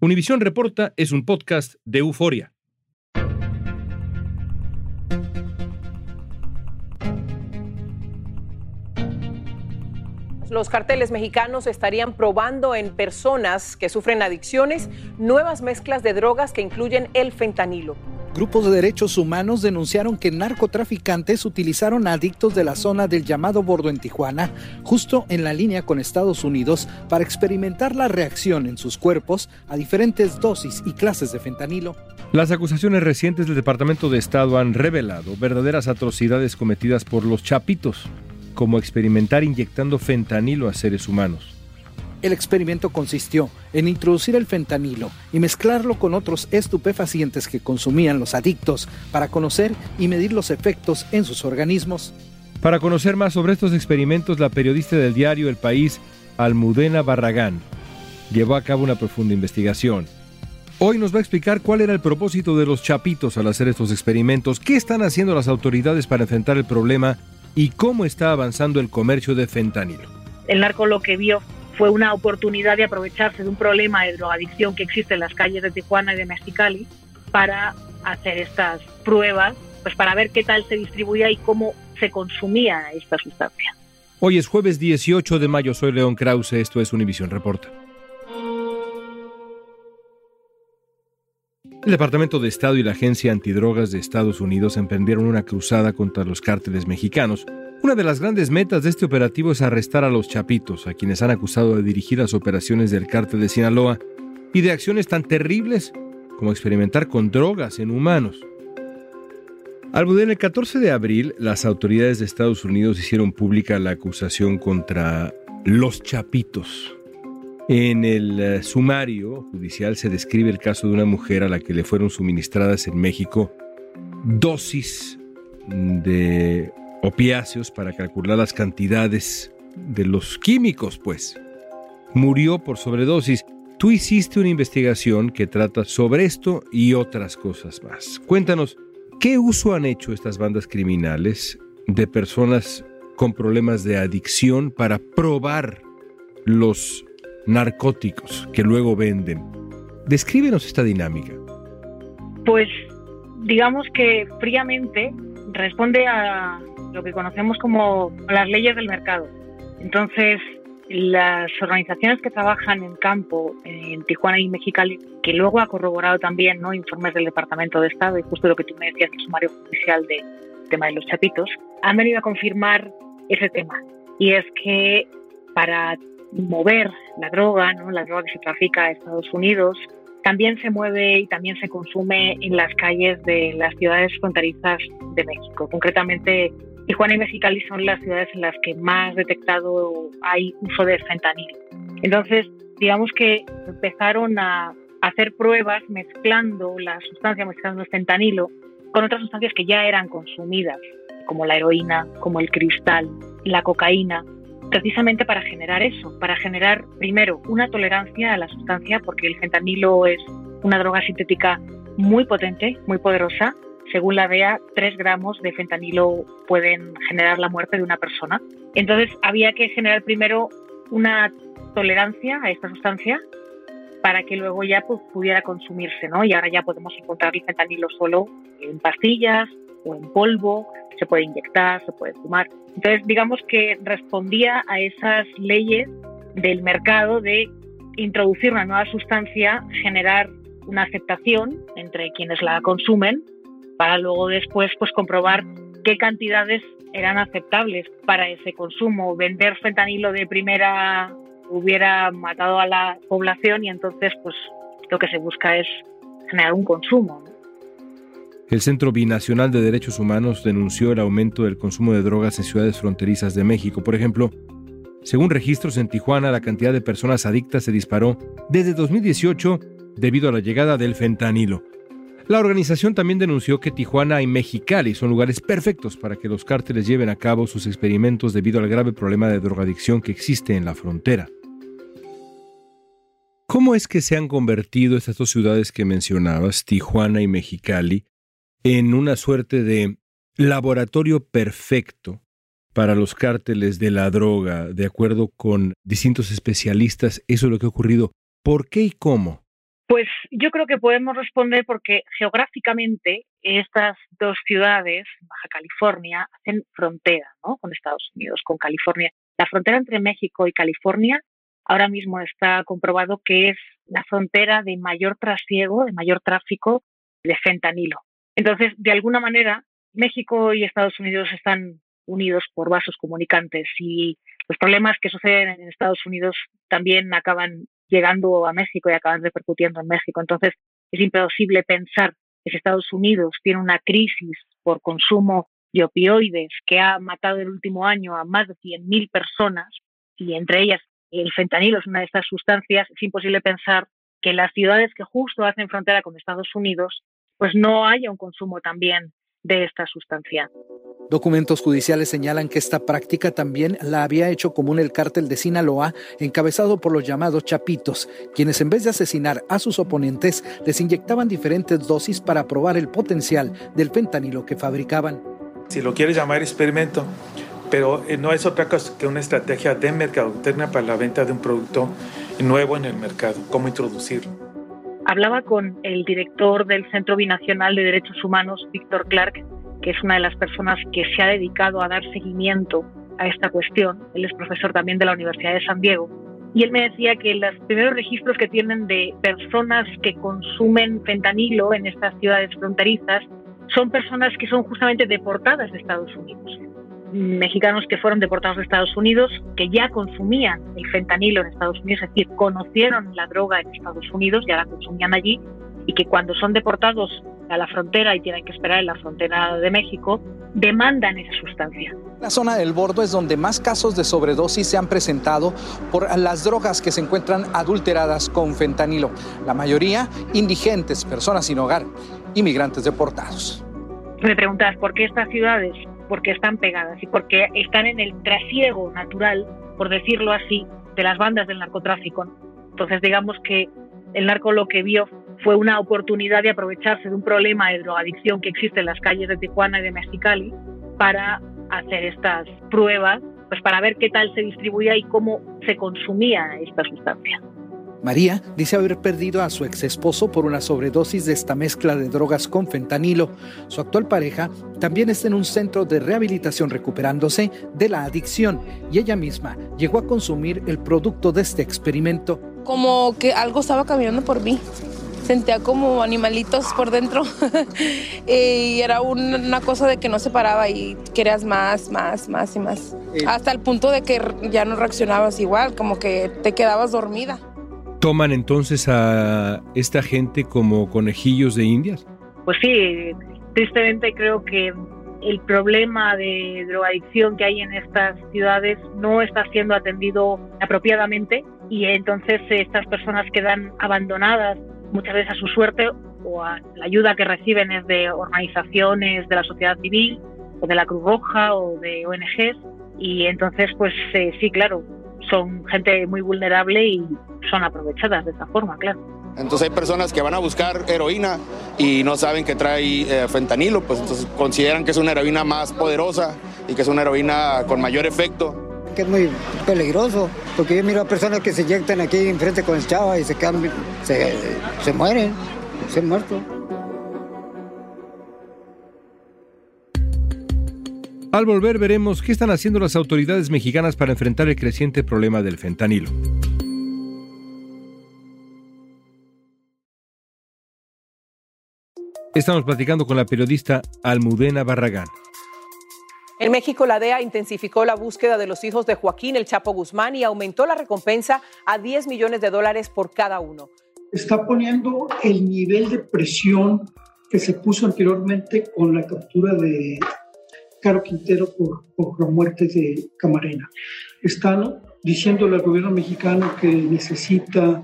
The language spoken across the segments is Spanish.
Univisión Reporta es un podcast de Euforia. Los carteles mexicanos estarían probando en personas que sufren adicciones nuevas mezclas de drogas que incluyen el fentanilo. Grupos de derechos humanos denunciaron que narcotraficantes utilizaron a adictos de la zona del llamado Bordo en Tijuana, justo en la línea con Estados Unidos, para experimentar la reacción en sus cuerpos a diferentes dosis y clases de fentanilo. Las acusaciones recientes del Departamento de Estado han revelado verdaderas atrocidades cometidas por los chapitos, como experimentar inyectando fentanilo a seres humanos. El experimento consistió en introducir el fentanilo y mezclarlo con otros estupefacientes que consumían los adictos para conocer y medir los efectos en sus organismos. Para conocer más sobre estos experimentos, la periodista del diario El País, Almudena Barragán, llevó a cabo una profunda investigación. Hoy nos va a explicar cuál era el propósito de los chapitos al hacer estos experimentos, qué están haciendo las autoridades para enfrentar el problema y cómo está avanzando el comercio de fentanilo. El narco lo que vio fue una oportunidad de aprovecharse de un problema de drogadicción que existe en las calles de Tijuana y de Mexicali para hacer estas pruebas, pues para ver qué tal se distribuía y cómo se consumía esta sustancia. Hoy es jueves 18 de mayo, soy León Krause, esto es Univisión Reporta. El Departamento de Estado y la Agencia Antidrogas de Estados Unidos emprendieron una cruzada contra los cárteles mexicanos una de las grandes metas de este operativo es arrestar a los chapitos, a quienes han acusado de dirigir las operaciones del cártel de Sinaloa y de acciones tan terribles como experimentar con drogas en humanos. Albudén, el 14 de abril, las autoridades de Estados Unidos hicieron pública la acusación contra los chapitos. En el eh, sumario judicial se describe el caso de una mujer a la que le fueron suministradas en México dosis de opiáceos para calcular las cantidades de los químicos, pues. Murió por sobredosis. Tú hiciste una investigación que trata sobre esto y otras cosas más. Cuéntanos, ¿qué uso han hecho estas bandas criminales de personas con problemas de adicción para probar los narcóticos que luego venden? Descríbenos esta dinámica. Pues digamos que fríamente responde a lo que conocemos como las leyes del mercado. Entonces, las organizaciones que trabajan en campo en Tijuana y Mexicali, que luego ha corroborado también ¿no? informes del Departamento de Estado y justo lo que tú me decías, el sumario oficial del tema de los chapitos, han venido a confirmar ese tema. Y es que para mover la droga, ¿no? la droga que se trafica a Estados Unidos, también se mueve y también se consume en las calles de las ciudades fronterizas de México, concretamente Tijuana y Mexicali son las ciudades en las que más detectado hay uso de fentanilo. Entonces, digamos que empezaron a hacer pruebas mezclando la sustancia, mezclando el fentanilo con otras sustancias que ya eran consumidas, como la heroína, como el cristal, la cocaína, precisamente para generar eso, para generar primero una tolerancia a la sustancia, porque el fentanilo es una droga sintética muy potente, muy poderosa, según la DEA, 3 gramos de fentanilo pueden generar la muerte de una persona. Entonces había que generar primero una tolerancia a esta sustancia para que luego ya pues, pudiera consumirse, ¿no? Y ahora ya podemos encontrar el fentanilo solo en pastillas o en polvo, se puede inyectar, se puede fumar. Entonces, digamos que respondía a esas leyes del mercado de introducir una nueva sustancia, generar una aceptación entre quienes la consumen para luego después pues comprobar qué cantidades eran aceptables para ese consumo. Vender fentanilo de primera hubiera matado a la población y entonces pues lo que se busca es generar un consumo. El Centro Binacional de Derechos Humanos denunció el aumento del consumo de drogas en ciudades fronterizas de México. Por ejemplo, Según registros en Tijuana, la cantidad de personas adictas se disparó desde 2018 debido a la llegada del fentanilo. La organización también denunció que Tijuana y Mexicali son lugares perfectos para que los cárteles lleven a cabo sus experimentos debido al grave problema de drogadicción que existe en la frontera. ¿Cómo es que se han convertido estas dos ciudades que mencionabas, Tijuana y Mexicali, en una suerte de laboratorio perfecto para los cárteles de la droga, de acuerdo con distintos especialistas? Eso es lo que ha ocurrido. ¿Por qué y cómo? Pues yo creo que podemos responder porque geográficamente estas dos ciudades, Baja California, hacen frontera con Estados Unidos, con California. La frontera entre México y California ahora mismo está comprobado que es la frontera de mayor trasiego, de mayor tráfico de fentanilo. Entonces, de alguna manera, México y Estados Unidos están unidos por vasos comunicantes y los problemas que suceden en Estados Unidos también acaban llegando a México y acaban repercutiendo en México. Entonces, es imposible pensar que si Estados Unidos tiene una crisis por consumo de opioides que ha matado el último año a más de 100.000 personas, y entre ellas el fentanilo es una de estas sustancias, es imposible pensar que las ciudades que justo hacen frontera con Estados Unidos, pues no haya un consumo también de esta sustancia. Documentos judiciales señalan que esta práctica también la había hecho común el cártel de Sinaloa, encabezado por los llamados chapitos, quienes en vez de asesinar a sus oponentes, les inyectaban diferentes dosis para probar el potencial del fentanilo que fabricaban. Si lo quieres llamar experimento, pero eh, no es otra cosa que una estrategia de mercadotecnia para la venta de un producto nuevo en el mercado, cómo introducirlo. Hablaba con el director del Centro Binacional de Derechos Humanos, Víctor Clark, que es una de las personas que se ha dedicado a dar seguimiento a esta cuestión. Él es profesor también de la Universidad de San Diego. Y él me decía que los primeros registros que tienen de personas que consumen fentanilo en estas ciudades fronterizas son personas que son justamente deportadas de Estados Unidos. Mexicanos que fueron deportados de Estados Unidos, que ya consumían el fentanilo en Estados Unidos, es decir, conocieron la droga en Estados Unidos, ya la consumían allí, y que cuando son deportados a la frontera y tienen que esperar en la frontera de México, demandan esa sustancia. La zona del Bordo es donde más casos de sobredosis se han presentado por las drogas que se encuentran adulteradas con fentanilo. La mayoría indigentes, personas sin hogar, inmigrantes deportados. Me preguntas por qué estas ciudades, porque están pegadas y porque están en el trasiego natural, por decirlo así, de las bandas del narcotráfico. Entonces digamos que el narco lo que vio fue una oportunidad de aprovecharse de un problema de drogadicción que existe en las calles de Tijuana y de Mexicali para hacer estas pruebas, pues para ver qué tal se distribuía y cómo se consumía esta sustancia. María dice haber perdido a su ex esposo por una sobredosis de esta mezcla de drogas con fentanilo. Su actual pareja también está en un centro de rehabilitación recuperándose de la adicción y ella misma llegó a consumir el producto de este experimento. Como que algo estaba caminando por mí sentía como animalitos por dentro y era una cosa de que no se paraba y querías más, más, más y más. Hasta el punto de que ya no reaccionabas igual, como que te quedabas dormida. ¿Toman entonces a esta gente como conejillos de indias? Pues sí, tristemente creo que el problema de drogadicción que hay en estas ciudades no está siendo atendido apropiadamente y entonces estas personas quedan abandonadas muchas veces a su suerte o a la ayuda que reciben es de organizaciones de la sociedad civil o de la Cruz Roja o de ONGs y entonces pues eh, sí, claro, son gente muy vulnerable y son aprovechadas de esa forma, claro. Entonces hay personas que van a buscar heroína y no saben que trae eh, fentanilo, pues entonces consideran que es una heroína más poderosa y que es una heroína con mayor efecto que es muy peligroso, porque yo miro a personas que se inyectan aquí enfrente con el chava y se quedan, se, se mueren, se han muerto. Al volver veremos qué están haciendo las autoridades mexicanas para enfrentar el creciente problema del fentanilo. Estamos platicando con la periodista Almudena Barragán. En México, la DEA intensificó la búsqueda de los hijos de Joaquín El Chapo Guzmán y aumentó la recompensa a 10 millones de dólares por cada uno. Está poniendo el nivel de presión que se puso anteriormente con la captura de Caro Quintero por, la muerte de Camarena. Están diciéndole al gobierno mexicano que necesita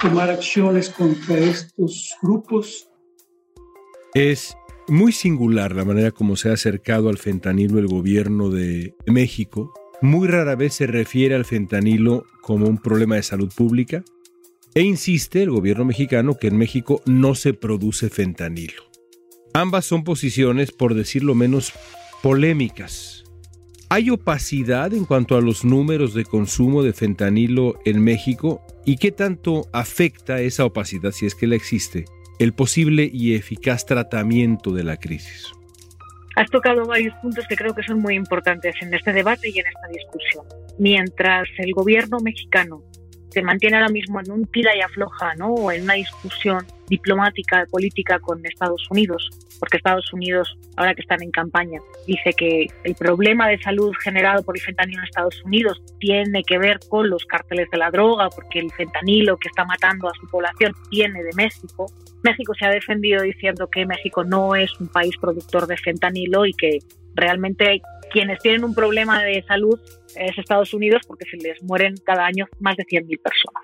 tomar acciones contra estos grupos. Es muy singular la manera como se ha acercado al fentanilo el gobierno de México. Muy rara vez se refiere al fentanilo como un problema de salud pública e insiste el gobierno mexicano que en México no se produce fentanilo. Ambas son posiciones, por decirlo menos, polémicas. ¿Hay opacidad en cuanto a los números de consumo de fentanilo en México y qué tanto afecta esa opacidad, si es que la existe, el posible y eficaz tratamiento de la crisis? Has tocado varios puntos que creo que son muy importantes en este debate y en esta discusión. Mientras el gobierno mexicano se mantiene ahora mismo en un tira y afloja, ¿no? O en una discusión diplomática, política con Estados Unidos, porque Estados Unidos, ahora que están en campaña, dice que el problema de salud generado por el fentanilo en Estados Unidos tiene que ver con los cárteles de la droga, porque el fentanilo que está matando a su población viene de México. México se ha defendido diciendo que México no es un país productor de fentanilo y que realmente quienes tienen un problema de salud es Estados Unidos porque se les mueren cada año más de 100.000 personas.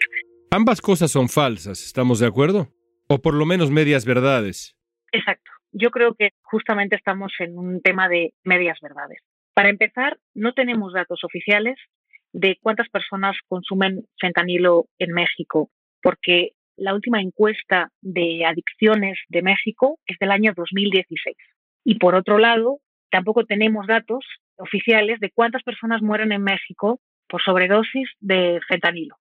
Ambas cosas son falsas, ¿estamos de acuerdo? O por lo menos medias verdades. Exacto. Yo creo que justamente estamos en un tema de medias verdades. Para empezar, no tenemos datos oficiales de cuántas personas consumen fentanilo en México, porque la última encuesta de adicciones de México es del año 2016. Y por otro lado, tampoco tenemos datos oficiales de cuántas personas mueren en México por sobredosis de fentanilo.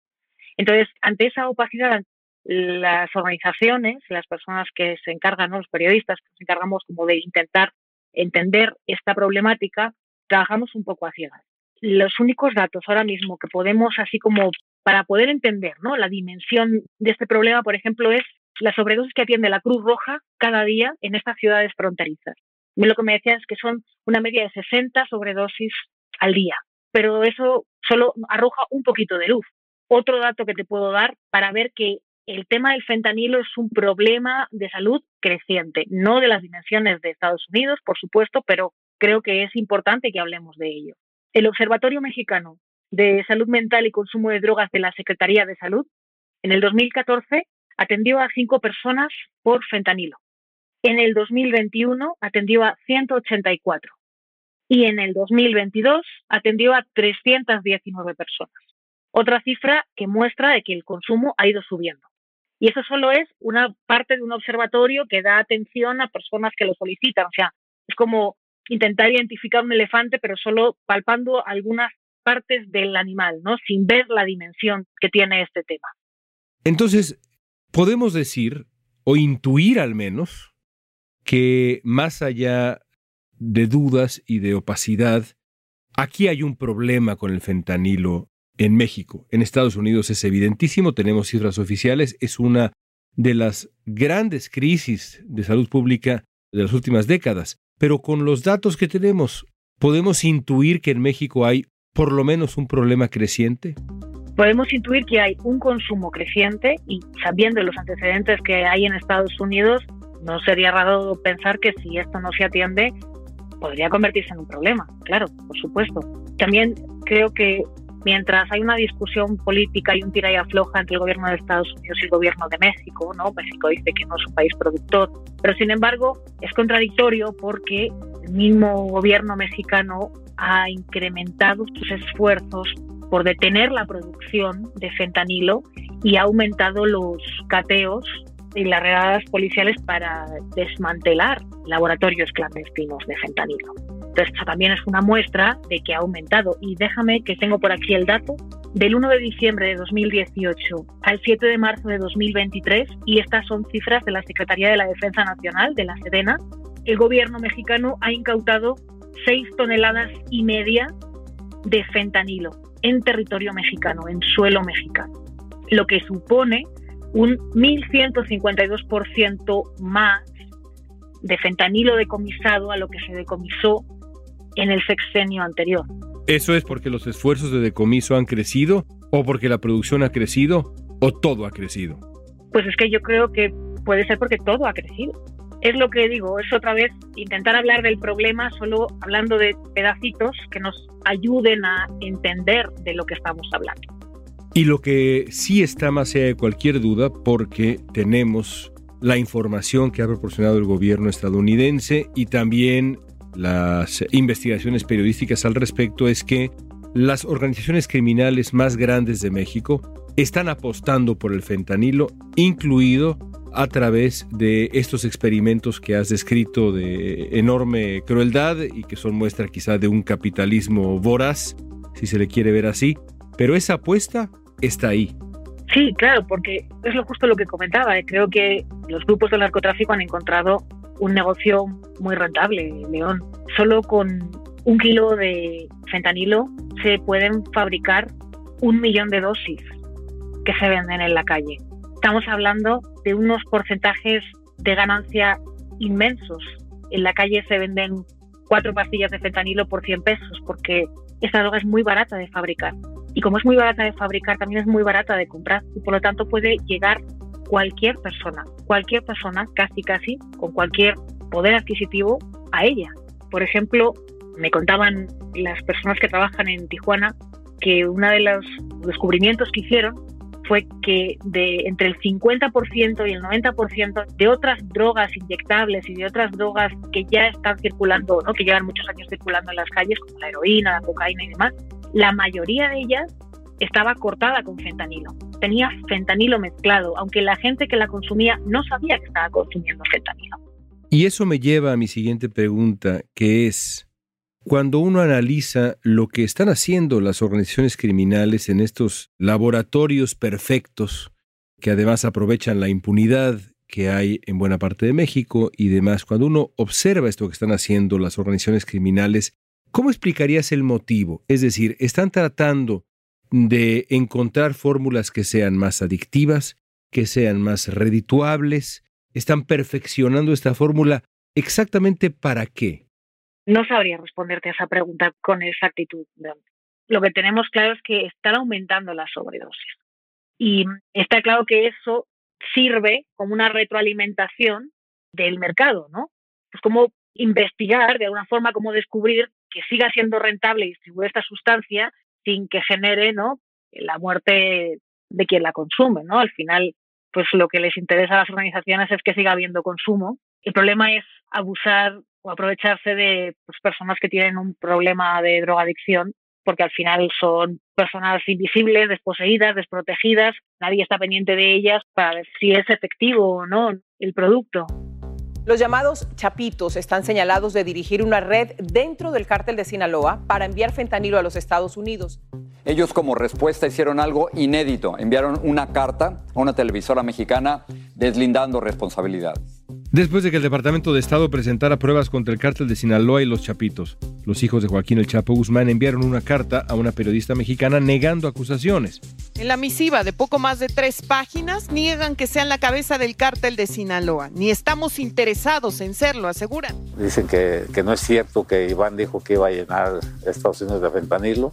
Entonces, ante esa opacidad, las organizaciones, las personas que se encargan, los periodistas que nos encargamos como de intentar entender esta problemática, trabajamos un poco a ciegas. Los únicos datos ahora mismo que podemos, así como para poder entender ¿no? la dimensión de este problema, por ejemplo, es la sobredosis que atiende la Cruz Roja cada día en estas ciudades fronterizas. Lo que me decían es que son una media de 60 sobredosis al día, pero eso solo arroja un poquito de luz. Otro dato que te puedo dar para ver que el tema del fentanilo es un problema de salud creciente, no de las dimensiones de Estados Unidos, por supuesto, pero creo que es importante que hablemos de ello. El Observatorio Mexicano de Salud Mental y Consumo de Drogas de la Secretaría de Salud, en el 2014 atendió a cinco personas por fentanilo. En el 2021 atendió a 184 y en el 2022 atendió a 319 personas. Otra cifra que muestra de que el consumo ha ido subiendo. Y eso solo es una parte de un observatorio que da atención a personas que lo solicitan. O sea, es como intentar identificar un elefante, pero solo palpando algunas partes del animal, ¿no? Sin ver la dimensión que tiene este tema. Entonces, podemos decir, o intuir al menos, que más allá de dudas y de opacidad, aquí hay un problema con el fentanilo en México. En Estados Unidos es evidentísimo, tenemos cifras oficiales, es una de las grandes crisis de salud pública de las últimas décadas. Pero con los datos que tenemos, ¿podemos intuir que en México hay por lo menos un problema creciente? Podemos intuir que hay un consumo creciente y sabiendo los antecedentes que hay en Estados Unidos, no sería raro pensar que si esto no se atiende, podría convertirse en un problema, claro, por supuesto. También creo que mientras hay una discusión política y un tira y afloja entre el gobierno de Estados Unidos y el gobierno de México, ¿no? México dice que no es un país productor, pero sin embargo es contradictorio porque el mismo gobierno mexicano ha incrementado sus esfuerzos por detener la producción de fentanilo y ha aumentado los cateos y las redadas policiales para desmantelar laboratorios clandestinos de fentanilo. Entonces, también es una muestra de que ha aumentado. Y déjame que tengo por aquí el dato. Del 1 de diciembre de 2018 al 7 de marzo de 2023, y estas son cifras de la Secretaría de la Defensa Nacional, de la Sedena, el gobierno mexicano ha incautado 6 toneladas y media de fentanilo en territorio mexicano, en suelo mexicano, lo que supone un 1.152% más de fentanilo decomisado a lo que se decomisó en el sexenio anterior. ¿Eso es porque los esfuerzos de decomiso han crecido o porque la producción ha crecido o todo ha crecido? Pues es que yo creo que puede ser porque todo ha crecido. es lo que digo, es otra vez intentar hablar del problema solo hablando de pedacitos que nos ayuden a entender de lo que estamos hablando. Y lo que sí está más allá de cualquier duda, porque tenemos la información que ha proporcionado el gobierno estadounidense y también las investigaciones periodísticas al respecto, es que las organizaciones criminales más grandes de México están apostando por el fentanilo, incluido a través de estos experimentos que has descrito de enorme crueldad y que son muestra quizá de un capitalismo voraz, si se le quiere ver así, pero esa apuesta está ahí. Sí, claro, porque es lo justo lo que comentaba. ¿eh? Creo que los grupos del narcotráfico han encontrado un negocio muy rentable, León. Solo con un kilo de fentanilo se pueden fabricar un millón de dosis que se venden en la calle. Estamos hablando de unos porcentajes de ganancia inmensos. En la calle se venden cuatro pastillas de fentanilo por 100 pesos porque esta droga es muy barata de fabricar. Y como es muy barata de fabricar, también es muy barata de comprar y por lo tanto puede llegar cualquier persona, cualquier persona, casi casi, con cualquier poder adquisitivo a ella. Por ejemplo, me contaban las personas que trabajan en Tijuana que uno de los descubrimientos que hicieron fue que de entre el 50% y el 90% de otras drogas inyectables y de otras drogas que ya están circulando, ¿no? que llevan muchos años circulando en las calles, como la heroína, la cocaína y demás, la mayoría de ellas estaba cortada con fentanilo. Tenía fentanilo mezclado, aunque la gente que la consumía no sabía que estaba consumiendo fentanilo. Y eso me lleva a mi siguiente pregunta, que es, cuando uno analiza lo que están haciendo las organizaciones criminales en estos laboratorios perfectos, que además aprovechan la impunidad que hay en buena parte de México y demás, cuando uno observa esto que están haciendo las organizaciones criminales, ¿cómo explicarías el motivo? Es decir, ¿están tratando de encontrar fórmulas que sean más adictivas, que sean más redituables? ¿Están perfeccionando esta fórmula exactamente para qué? No sabría responderte a esa pregunta con exactitud. Lo que tenemos claro es que están aumentando las sobredosis. Y está claro que eso sirve como una retroalimentación del mercado, ¿no? Pues como investigar de alguna forma, cómo descubrir que siga siendo rentable distribuir esta sustancia sin que genere, ¿no? La muerte de quien la consume, ¿no? Al final, pues lo que les interesa a las organizaciones es que siga habiendo consumo. El problema es abusar o aprovecharse de pues, personas que tienen un problema de drogadicción, porque al final son personas invisibles, desposeídas, desprotegidas, nadie está pendiente de ellas para ver si es efectivo o no el producto. Los llamados chapitos están señalados de dirigir una red dentro del cártel de Sinaloa para enviar fentanilo a los Estados Unidos. Ellos como respuesta hicieron algo inédito, enviaron una carta a una televisora mexicana deslindando responsabilidades. Después de que el Departamento de Estado presentara pruebas contra el cártel de Sinaloa y los Chapitos, los hijos de Joaquín El Chapo Guzmán enviaron una carta a una periodista mexicana negando acusaciones. En la misiva de poco más de tres páginas niegan que sean la cabeza del cártel de Sinaloa, ni estamos interesados en serlo, aseguran. Dicen que, que no es cierto que Iván dijo que iba a llenar Estados Unidos de fentanilo.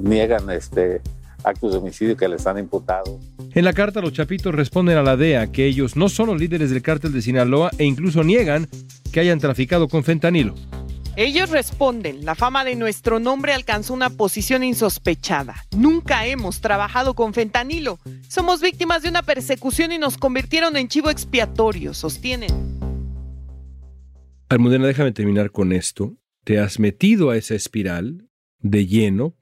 Niegan este, actos de homicidio que les han imputado. En la carta los chapitos responden a la DEA que ellos no son los líderes del cártel de Sinaloa e incluso niegan que hayan traficado con fentanilo. Ellos responden, la fama de nuestro nombre alcanzó una posición insospechada. Nunca hemos trabajado con fentanilo. Somos víctimas de una persecución y nos convirtieron en chivo expiatorio, sostienen. Almudena, déjame terminar con esto. Te has metido a esa espiral de lleno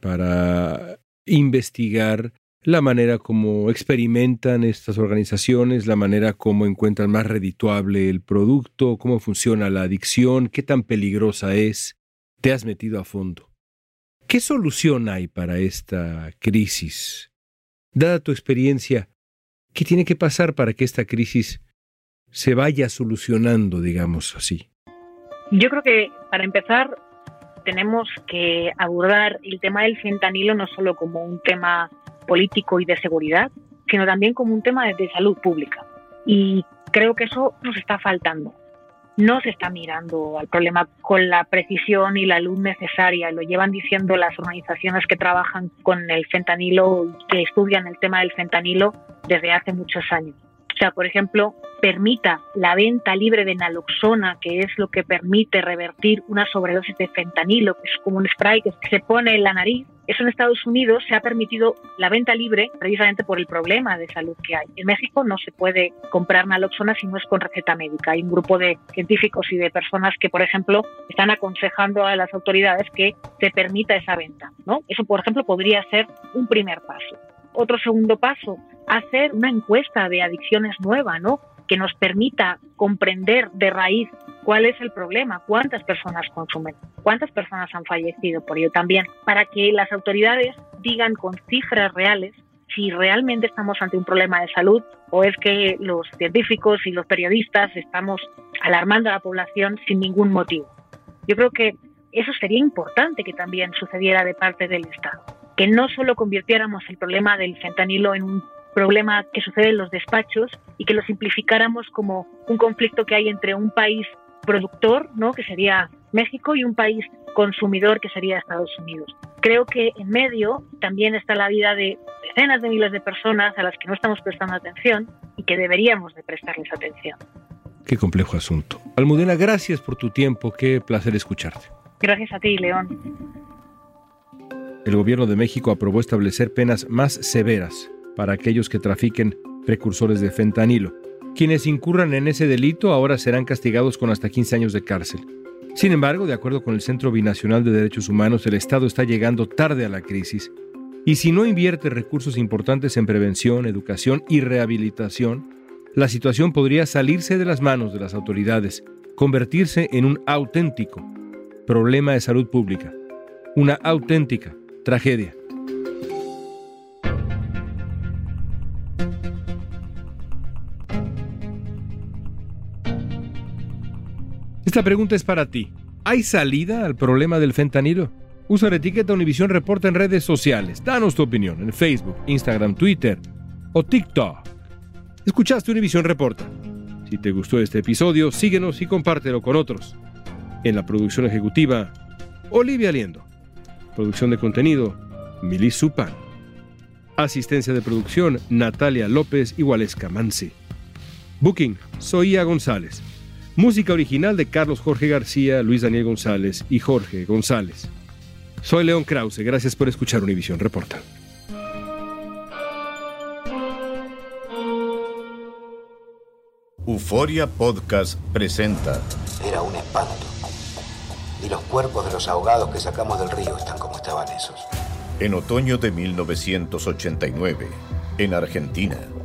para investigar la manera como experimentan estas organizaciones, la manera como encuentran más redituable el producto, cómo funciona la adicción, qué tan peligrosa es. Te has metido a fondo. ¿Qué solución hay para esta crisis? Dada tu experiencia, ¿qué tiene que pasar para que esta crisis se vaya solucionando, digamos así? Yo creo que, para empezar, tenemos que abordar el tema del fentanilo no solo como un tema político y de seguridad, sino también como un tema de, salud pública. Y creo que eso nos está faltando. No se está mirando al problema con la precisión y la luz necesaria. Lo llevan diciendo las organizaciones que trabajan con el fentanilo, que estudian el tema del fentanilo desde hace muchos años. O sea, por ejemplo, permita la venta libre de naloxona, que es lo que permite revertir una sobredosis de fentanilo, que es como un spray que se pone en la nariz. Eso en Estados Unidos se ha permitido la venta libre precisamente por el problema de salud que hay. En México no se puede comprar naloxona si no es con receta médica. Hay un grupo de científicos y de personas que, por ejemplo, están aconsejando a las autoridades que se permita esa venta. ¿no? Eso, por ejemplo, podría ser un primer paso. Otro segundo paso, hacer una encuesta de adicciones nueva, ¿no? Que nos permita comprender de raíz cuál es el problema, cuántas personas consumen, cuántas personas han fallecido por ello también, para que las autoridades digan con cifras reales si realmente estamos ante un problema de salud o es que los científicos y los periodistas estamos alarmando a la población sin ningún motivo. Yo creo que eso sería importante que también sucediera de parte del Estado que no solo convirtiéramos el problema del fentanilo en un problema que sucede en los despachos y que lo simplificáramos como un conflicto que hay entre un país productor, ¿no? que sería México, y un país consumidor, que sería Estados Unidos. Creo que en medio también está la vida de decenas de miles de personas a las que no estamos prestando atención y que deberíamos de prestarles atención. Qué complejo asunto. Almudena, gracias por tu tiempo. Qué placer escucharte. Gracias a ti, León el gobierno de México aprobó establecer penas más severas para aquellos que trafiquen precursores de fentanilo. Quienes incurran en ese delito ahora serán castigados con hasta 15 años de cárcel. Sin embargo, de acuerdo con el Centro Binacional de Derechos Humanos, el Estado está llegando tarde a la crisis y si no invierte recursos importantes en prevención, educación y rehabilitación, la situación podría salirse de las manos de las autoridades, convertirse en un auténtico problema de salud pública, una auténtica tragedia. Esta pregunta es para ti. ¿Hay salida al problema del fentanilo? Usa la etiqueta Univisión Reporta en redes sociales. Danos tu opinión en Facebook, Instagram, Twitter o TikTok. Escuchaste Univisión Reporta. Si te gustó este episodio, síguenos y compártelo con otros. En la producción ejecutiva, Olivia Liendo. Producción de contenido, Mili Supan. Asistencia de producción, Natalia López y Waleska Mansi. Booking, Soía González. Música original de Carlos Jorge García, Luis Daniel González y Jorge González. Soy León Krause, gracias por escuchar Univisión Reporta. Euforia Podcast presenta. Era un espanto y los cuerpos de los ahogados que sacamos del río están como estaban esos. En otoño de 1989, en Argentina,